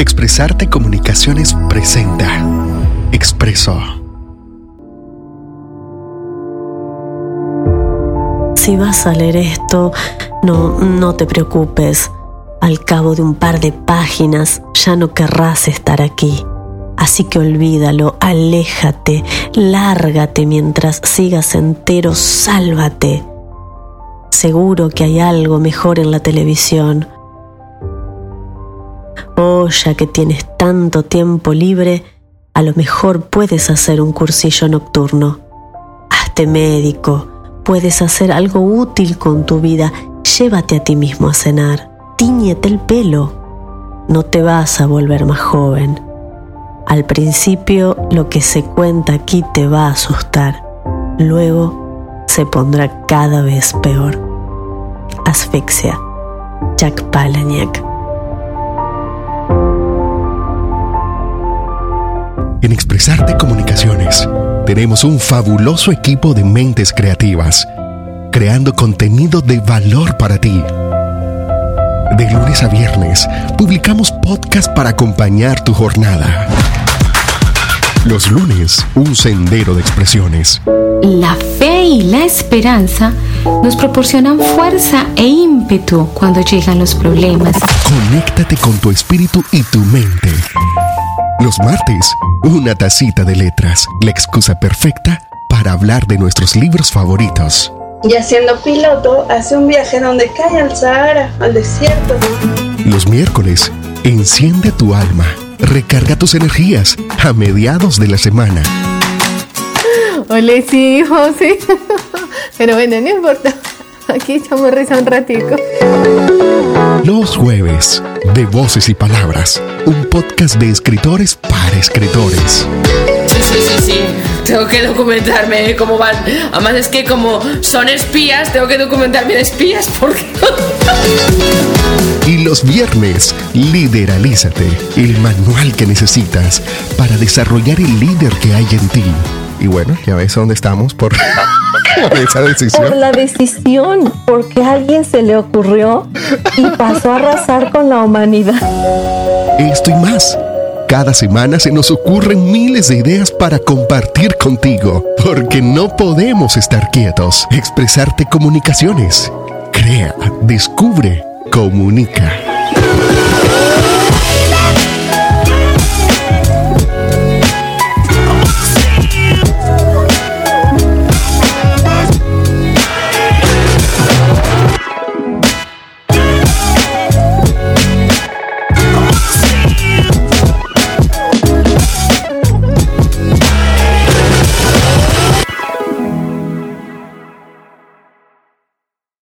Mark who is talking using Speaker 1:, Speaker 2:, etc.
Speaker 1: Expresarte Comunicaciones presenta Expreso.
Speaker 2: Si vas a leer esto, no, no te preocupes. Al cabo de un par de páginas ya no querrás estar aquí. Así que olvídalo, aléjate, lárgate mientras sigas entero, sálvate. Seguro que hay algo mejor en la televisión Ya que tienes tanto tiempo libre, a lo mejor puedes hacer un cursillo nocturno. Hazte médico, puedes hacer algo útil con tu vida. Llévate a ti mismo a cenar, tíñete el pelo. No te vas a volver más joven. Al principio lo que se cuenta aquí te va a asustar. Luego se pondrá cada vez peor. Asfixia. Jack Palahniuk.
Speaker 1: En Expresarte Comunicaciones tenemos un fabuloso equipo de mentes creativas, creando contenido de valor para ti. De lunes a viernes publicamos podcast para acompañar tu jornada. Los lunes, un sendero de expresiones.
Speaker 3: La fe y la esperanza nos proporcionan fuerza e ímpetu cuando llegan los problemas.
Speaker 1: Conéctate con tu espíritu y tu mente. Los martes, una tacita de letras, la excusa perfecta para hablar de nuestros libros favoritos.
Speaker 4: Y siendo piloto, hace un viaje donde cae al Sahara, al desierto.
Speaker 1: Los miércoles, enciende tu alma, recarga tus energías a mediados de la semana.
Speaker 5: Hola, sí, hijo, sí. Pero bueno, no importa. Aquí echamos risa un ratico.
Speaker 1: Los jueves, de Voces y Palabras, un podcast de escritores para escritores.
Speaker 6: Sí, sí, sí, sí. Tengo que documentarme cómo van. Además es que como son espías, tengo que documentarme de espías porque...
Speaker 1: Y los viernes, Lideralízate, el manual que necesitas para desarrollar el líder que hay en ti. Y bueno, ya ves dónde estamos por... esa decisión.
Speaker 5: Por la decisión, porque a alguien se le ocurrió y pasó a arrasar con la humanidad.
Speaker 1: Esto y más. Cada semana se nos ocurren miles de ideas para compartir contigo, porque no podemos estar quietos. Expresarte comunicaciones. Crea, descubre, comunica.